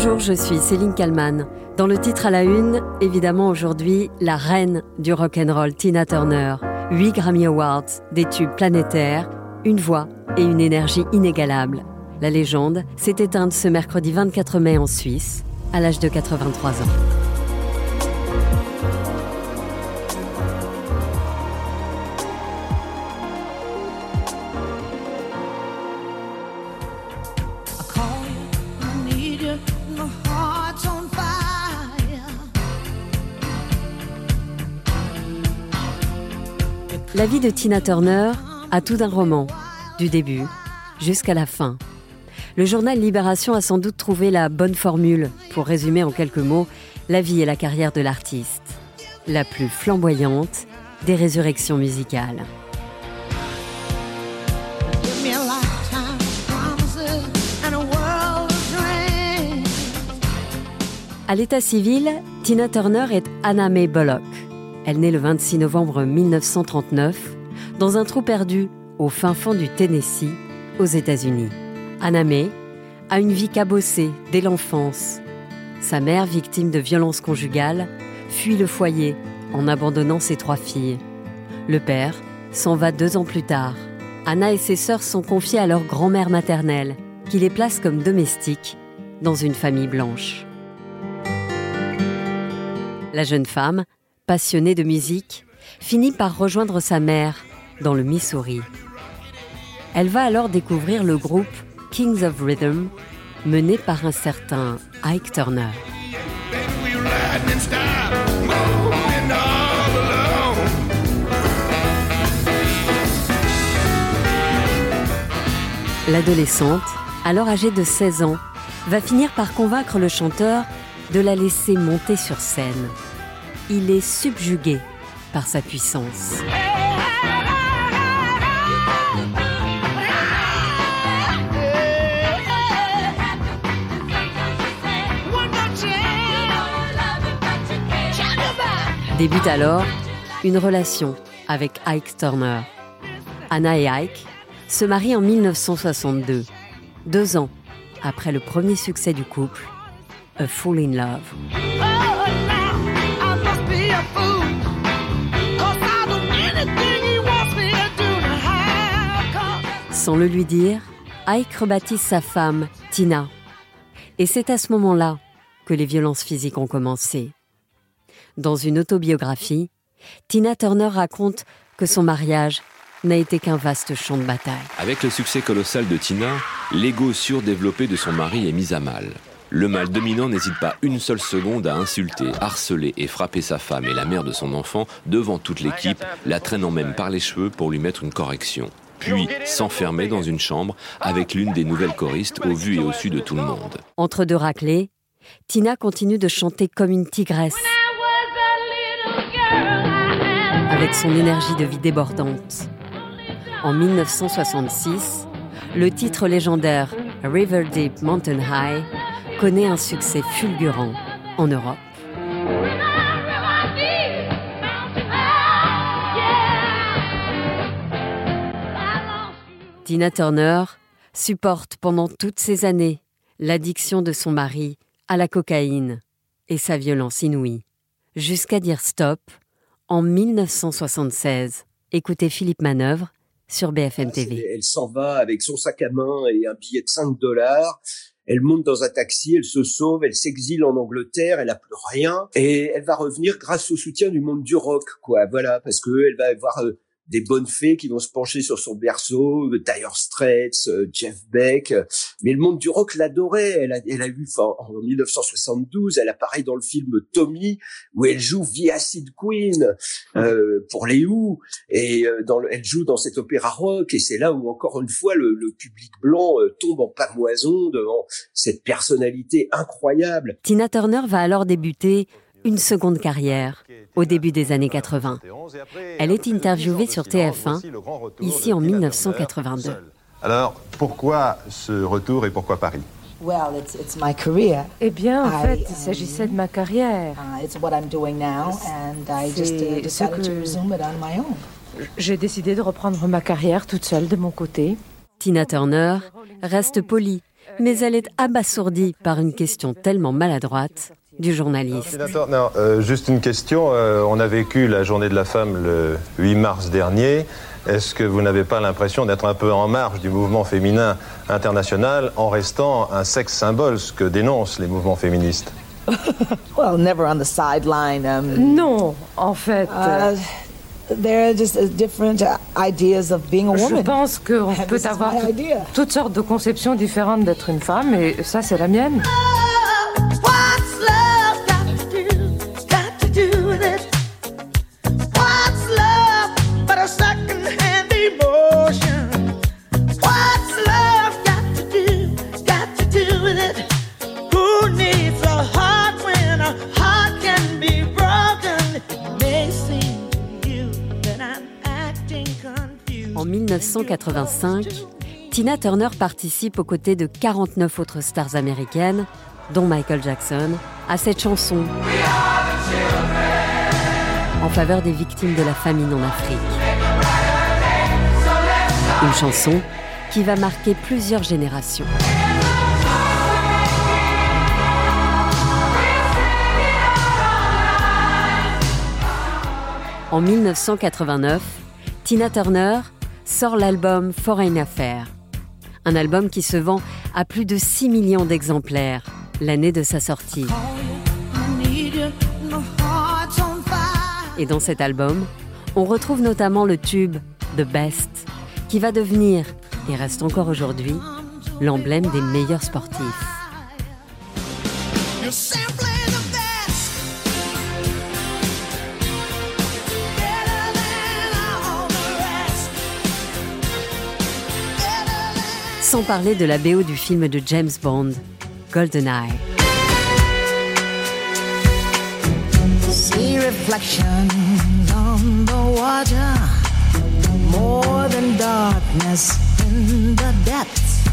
Bonjour, je suis Céline Kalman. Dans le titre à la une, évidemment aujourd'hui, la reine du rock'n'roll Tina Turner. 8 Grammy Awards, des tubes planétaires, une voix et une énergie inégalables. La légende s'est éteinte ce mercredi 24 mai en Suisse, à l'âge de 83 ans. La vie de Tina Turner a tout d'un roman, du début jusqu'à la fin. Le journal Libération a sans doute trouvé la bonne formule pour résumer en quelques mots la vie et la carrière de l'artiste, la plus flamboyante des résurrections musicales. À l'état civil, Tina Turner est Anna May Bullock. Elle naît le 26 novembre 1939 dans un trou perdu au fin fond du Tennessee, aux États-Unis. Anna May a une vie cabossée dès l'enfance. Sa mère, victime de violences conjugales, fuit le foyer en abandonnant ses trois filles. Le père s'en va deux ans plus tard. Anna et ses sœurs sont confiées à leur grand-mère maternelle, qui les place comme domestiques dans une famille blanche. La jeune femme passionnée de musique, finit par rejoindre sa mère dans le Missouri. Elle va alors découvrir le groupe Kings of Rhythm, mené par un certain Ike Turner. L'adolescente, alors âgée de 16 ans, va finir par convaincre le chanteur de la laisser monter sur scène il est subjugué par sa puissance. Débute alors une relation avec Ike Turner. Anna et Ike se marient en 1962, deux ans après le premier succès du couple, A Fool in Love. Sans le lui dire, Ike rebaptise sa femme, Tina. Et c'est à ce moment-là que les violences physiques ont commencé. Dans une autobiographie, Tina Turner raconte que son mariage n'a été qu'un vaste champ de bataille. Avec le succès colossal de Tina, l'ego surdéveloppé de son mari est mis à mal. Le mâle dominant n'hésite pas une seule seconde à insulter, harceler et frapper sa femme et la mère de son enfant devant toute l'équipe, la traînant même par les cheveux pour lui mettre une correction puis s'enfermer dans une chambre avec l'une des nouvelles choristes au vu et au su de tout le monde. Entre deux raclés, Tina continue de chanter comme une tigresse, avec son énergie de vie débordante. En 1966, le titre légendaire River Deep Mountain High connaît un succès fulgurant en Europe. Tina Turner supporte pendant toutes ces années l'addiction de son mari à la cocaïne et sa violence inouïe, jusqu'à dire stop en 1976. Écoutez Philippe Manœuvre sur BFM TV. Elle s'en va avec son sac à main et un billet de 5 dollars. Elle monte dans un taxi, elle se sauve, elle s'exile en Angleterre, elle a plus rien et elle va revenir grâce au soutien du monde du rock, quoi. Voilà, parce que elle va avoir euh, des bonnes fées qui vont se pencher sur son berceau, Dire Straits, euh, Jeff Beck. Mais le monde du rock l'adorait. Elle a, elle a eu, en 1972, elle apparaît dans le film Tommy, où elle joue The Acid Queen euh, pour les Who, et euh, dans elle joue dans cet opéra rock. Et c'est là où encore une fois le, le public blanc euh, tombe en pamoison devant cette personnalité incroyable. Tina Turner va alors débuter une seconde carrière au début des années 80. Elle est interviewée sur TF1, ici en 1982. Alors, pourquoi ce retour et pourquoi Paris? Eh bien, en fait, il s'agissait de ma carrière. Uh, C'est ce que j'ai décidé de reprendre ma carrière toute seule de mon côté. Tina Turner reste polie mais elle est abasourdie par une question tellement maladroite du journaliste. Non, euh, juste une question. Euh, on a vécu la journée de la femme le 8 mars dernier. Est-ce que vous n'avez pas l'impression d'être un peu en marge du mouvement féminin international en restant un sexe symbole, ce que dénoncent les mouvements féministes? Well, never on the sideline. Um, non, en fait. Uh, there are just different ideas of being a woman. Je pense qu'on peut avoir toutes sortes de conceptions différentes d'être une femme, et ça, c'est la mienne. 1985, Tina Turner participe aux côtés de 49 autres stars américaines, dont Michael Jackson, à cette chanson en faveur des victimes de la famine en Afrique. Une chanson qui va marquer plusieurs générations. En 1989, Tina Turner sort l'album Foreign Affair, un album qui se vend à plus de 6 millions d'exemplaires l'année de sa sortie. Et dans cet album, on retrouve notamment le tube The Best, qui va devenir, et reste encore aujourd'hui, l'emblème des meilleurs sportifs. Sans parler de la BO du film de James Bond, GoldenEye. See reflections on the water, more than darkness in the depths.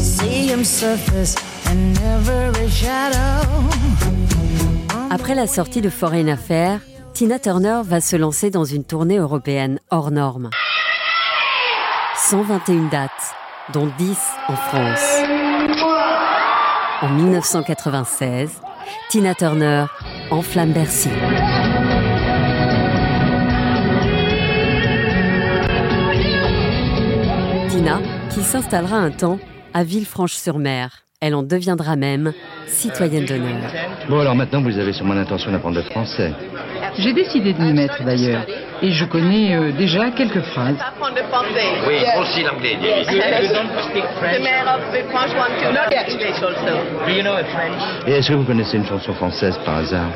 See him surface and every shadow. Après la sortie de Foreign Affair, Tina Turner va se lancer dans une tournée européenne hors norme. 121 dates dont 10 en France. En 1996, Tina Turner enflamme Bercy. Tina, qui s'installera un temps à Villefranche-sur-Mer. Elle en deviendra même citoyenne d'honneur. Bon, alors maintenant, vous avez sûrement l'intention d'apprendre le français. J'ai décidé de m'y mettre d'ailleurs. Et je connais euh, déjà quelques phrases. Oui, aussi l'anglais. Et est-ce que vous connaissez une chanson française par hasard?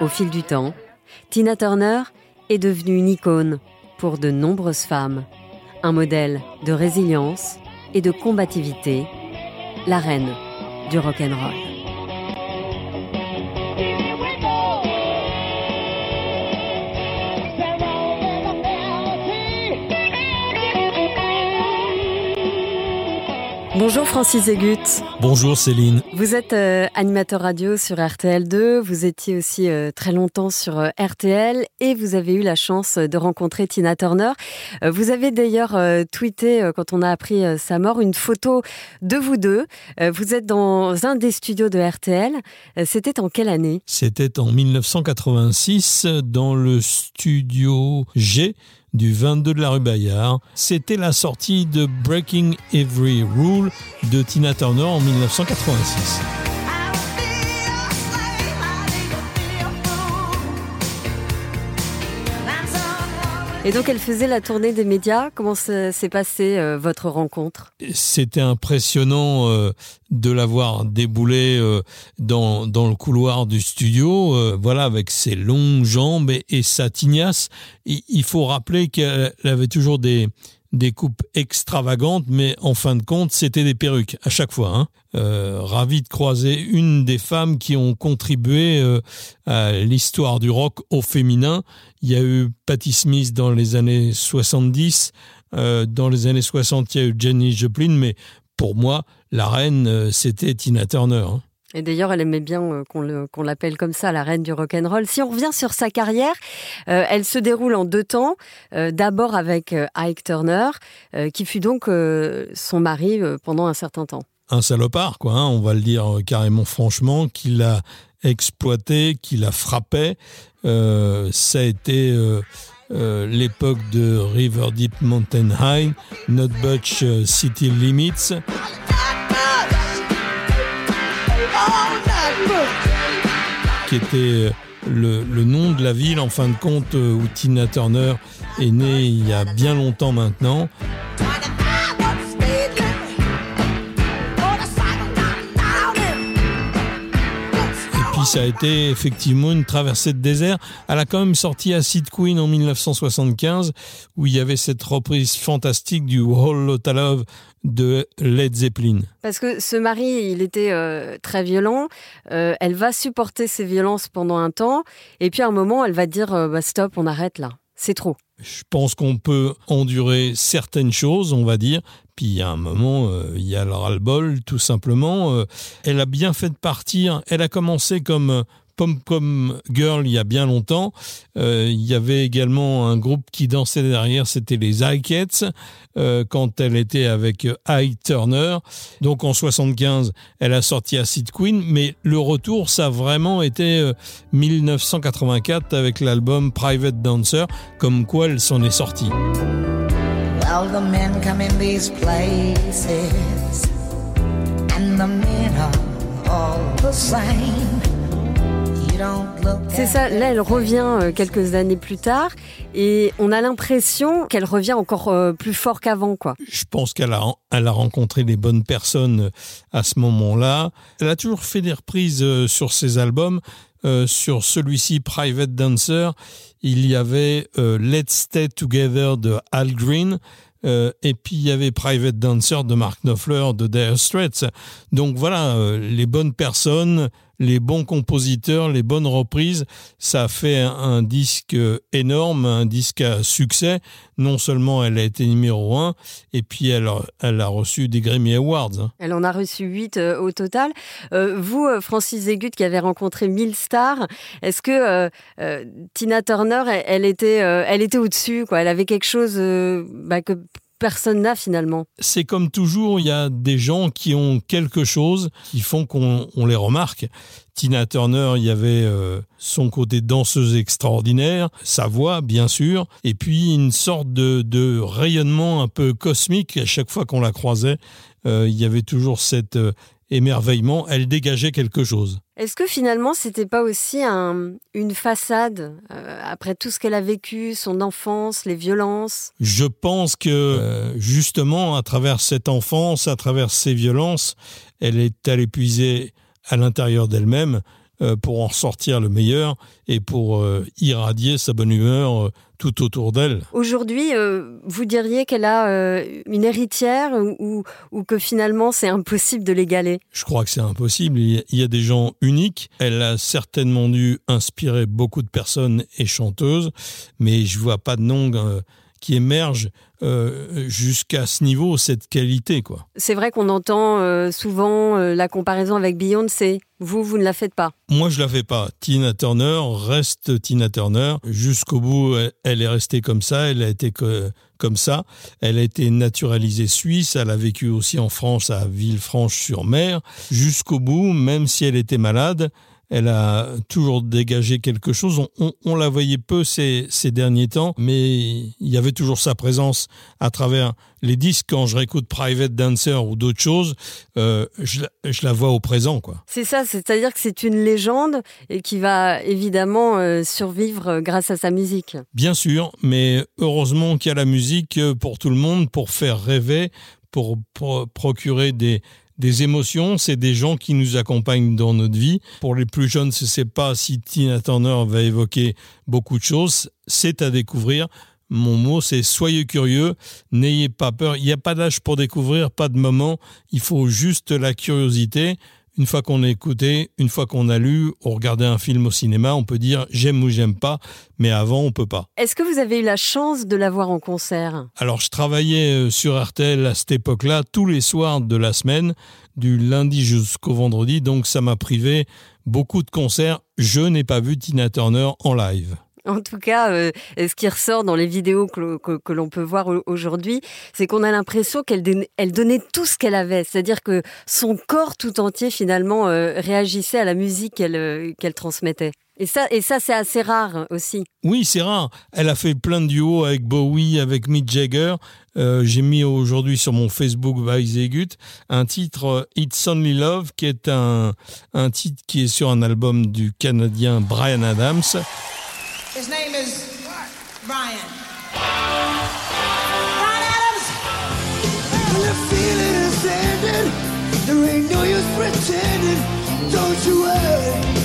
Au fil du temps, Tina Turner est devenue une icône pour de nombreuses femmes, un modèle de résilience et de combativité, la reine du rock'n'roll. Bonjour Francis Egut. Bonjour Céline. Vous êtes euh, animateur radio sur RTL2, vous étiez aussi euh, très longtemps sur euh, RTL et vous avez eu la chance de rencontrer Tina Turner. vous avez d'ailleurs tweeté quand on a appris sa mort une photo de vous deux. vous êtes dans un des studios de RTL. C'était en quelle année? C'était en 1986 dans le studio G du 22 de la rue Bayard. C'était la sortie de Breaking Every Rule de Tina Turner en 1986. Et donc elle faisait la tournée des médias. Comment s'est passée euh, votre rencontre? C'était impressionnant euh, de la voir débouler euh, dans, dans le couloir du studio, voilà, avec ses longues jambes et, sa tignasse. il faut rappeler qu'elle avait toujours des, des coupes extravagantes, mais en fin de compte, c'était des perruques à chaque fois. Hein. Euh, ravi de croiser une des femmes qui ont contribué euh, à l'histoire du rock au féminin. Il y a eu Patti Smith dans les années 70, euh, dans les années 60, il y a eu Jenny Joplin, mais pour moi, la reine, c'était Tina Turner. Hein. Et d'ailleurs, elle aimait bien euh, qu'on l'appelle comme ça, la reine du rock'n'roll. Si on revient sur sa carrière, euh, elle se déroule en deux temps. Euh, d'abord avec Ike Turner, qui fut donc son mari pendant un certain temps. Un salopard, quoi, hein, on va le dire carrément franchement, qui l'a exploité, qui l'a frappé. ça a été l'époque de River Deep Mountain High, Not Butch City Limits. Qui était euh, le, nom de la ville en fin de compte euh, où Tina Turner est née il y a bien longtemps maintenant. Et puis ça a été effectivement une traversée de désert. Elle a quand même sorti Acid Queen en 1975 où il y avait cette reprise fantastique du Whole Lotta Love de Led Zeppelin. Parce que ce mari, il était euh, très violent. Euh, elle va supporter ces violences pendant un temps. Et puis à un moment, elle va dire euh, bah, stop, on arrête là. C'est trop. Je pense qu'on peut endurer certaines choses, on va dire. Puis a un moment, il y a le ras-le-bol, tout simplement. elle a bien fait de partir. Elle a commencé comme Pom Pom Girl il y a bien longtemps. Euh, il y avait également un groupe qui dansait derrière, c'était les Ikeets, euh, quand elle était avec Ike Turner. Donc en 75, elle a sorti Acid Queen, mais le retour, ça a vraiment été 1984 euh, avec l'album Private Dancer, comme quoi elle s'en est sortie. C'est ça, là elle revient euh, quelques années plus tard et on a l'impression qu'elle revient encore euh, plus fort qu'avant. quoi. Je pense qu'elle a, elle a rencontré les bonnes personnes euh, à ce moment-là. Elle a toujours fait des reprises sur ses albums. sur celui-ci, Private Dancer, il y avait Let's Stay Together de Al Green. et puis il y avait Private Dancer de Mark Knopfler de Dire Straits. Donc voilà, les bonnes personnes les bons compositeurs, les bonnes reprises, ça a fait un, disque énorme, un disque à succès. Non seulement elle a été numéro un, et puis elle, a reçu des Grammy Awards. Hein. Elle en a reçu huit euh, au total. Euh, vous, euh, Francis Zégut, qui avez rencontré 1000 stars, est-ce que Tina Turner, elle, était, elle était au-dessus, quoi? Elle avait quelque chose bah, que personne n'a finalement. C'est comme toujours, il y a des gens qui ont quelque chose qui font qu'on les remarque. Tina Turner, il y avait euh, son côté danseuse extraordinaire, sa voix bien sûr, et puis une sorte de, rayonnement un peu cosmique à chaque fois qu'on la croisait. Euh, il y avait toujours cet euh, émerveillement, elle dégageait quelque chose. Est-ce que finalement, c'était pas aussi une façade euh, après tout ce qu'elle a vécu, son enfance, les violences? Je pense que euh, justement, à travers cette enfance, à travers ces violences, elle est allée puiser à l'intérieur d'elle-même pour en sortir le meilleur et pour irradier sa bonne humeur tout autour d'elle. Aujourd'hui, euh, vous diriez qu'elle a euh, une héritière ou, ou que finalement c'est impossible de l'égaler? Je crois que c'est impossible. Il y a des gens uniques. Elle a certainement dû inspirer beaucoup de personnes et chanteuses, mais je vois pas de nom euh, qui émerge euh, jusqu'à ce niveau, cette qualité. quoi. C'est vrai qu'on entend euh, souvent euh, la comparaison avec Beyoncé. Vous, vous ne la faites pas? Moi, je la fais pas. Tina Turner reste Tina Turner. Jusqu'au bout, elle, est restée comme ça. Elle a été comme ça. Elle a été naturalisée suisse. Elle a vécu aussi en France, à Villefranche-sur-Mer. Jusqu'au bout, même si elle était malade, elle a toujours dégagé quelque chose. On, la voyait peu ces, ces, derniers temps, mais il y avait toujours sa présence à travers les disques. Quand je réécoute Private Dancer ou d'autres choses, euh, je, la vois au présent. quoi. C'est ça, c'est-à-dire que c'est une légende et qui va évidemment euh, survivre grâce à sa musique. Bien sûr, mais heureusement qu'il y a la musique pour tout le monde, pour faire rêver, pour procurer des, des émotions, c'est des gens qui nous accompagnent dans notre vie. Pour les plus jeunes, je ne sais pas si Tina Turner va évoquer beaucoup de choses. C'est à découvrir. Mon mot, c'est soyez curieux, n'ayez pas peur. Il n'y a pas d'âge pour découvrir, pas de moment. Il faut juste la curiosité, une fois qu'on a écouté, une fois qu'on a lu, ou regardé un film au cinéma, on peut dire j'aime ou j'aime pas, mais avant on peut pas. Est-ce que vous avez eu la chance de la voir en concert? Alors je travaillais euh, sur RTL à cette époque-là tous les soirs de la semaine, du lundi jusqu'au vendredi, donc ça m'a privé beaucoup de concerts. Je n'ai pas vu Tina Turner en live. En tout cas, euh, ce qui ressort dans les vidéos que, l'on peut voir aujourd'hui, c'est qu'on a l'impression qu'elle donnait tout ce qu'elle avait. C'est-à-dire que son corps tout entier, finalement, euh, réagissait à la musique qu'elle euh, qu'elle transmettait. Et ça, et ça c'est assez rare aussi. Oui, c'est rare. Elle a fait plein de duos avec Bowie, avec Mick Jagger. J'ai mis aujourd'hui sur mon Facebook Weizegut un titre It's Only Love, qui est un titre qui est sur un album du Canadien Brian Adams. His name is Brian. Brian Adams. The feeling is ending. There ain't no use pretending. Don't you worry.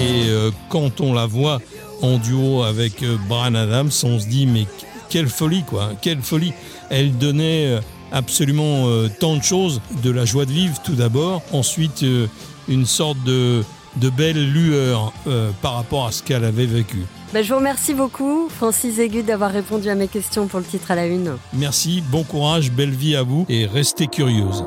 Et euh, quand on la voit en duo avec euh, Brian Adams, on se dit mais quelle folie quoi, quelle folie. Elle donnait euh, absolument euh, tant de choses, de la joie de vivre tout d'abord, ensuite euh, une sorte de de belles lueurs euh, par rapport à ce qu'elle avait vécu. Ben, je vous remercie beaucoup, Francis Aigu, d'avoir répondu à mes questions pour le titre à la une. Merci, bon courage, belle vie à vous et restez curieuse.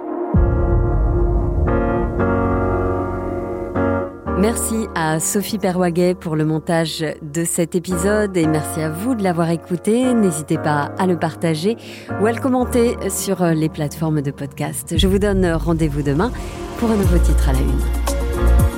Merci à Sophie Perwaguet pour le montage de cet épisode et merci à vous de l'avoir écouté. N'hésitez pas à le partager ou à le commenter sur les plateformes de podcast. Je vous donne rendez-vous demain pour un nouveau titre à la une.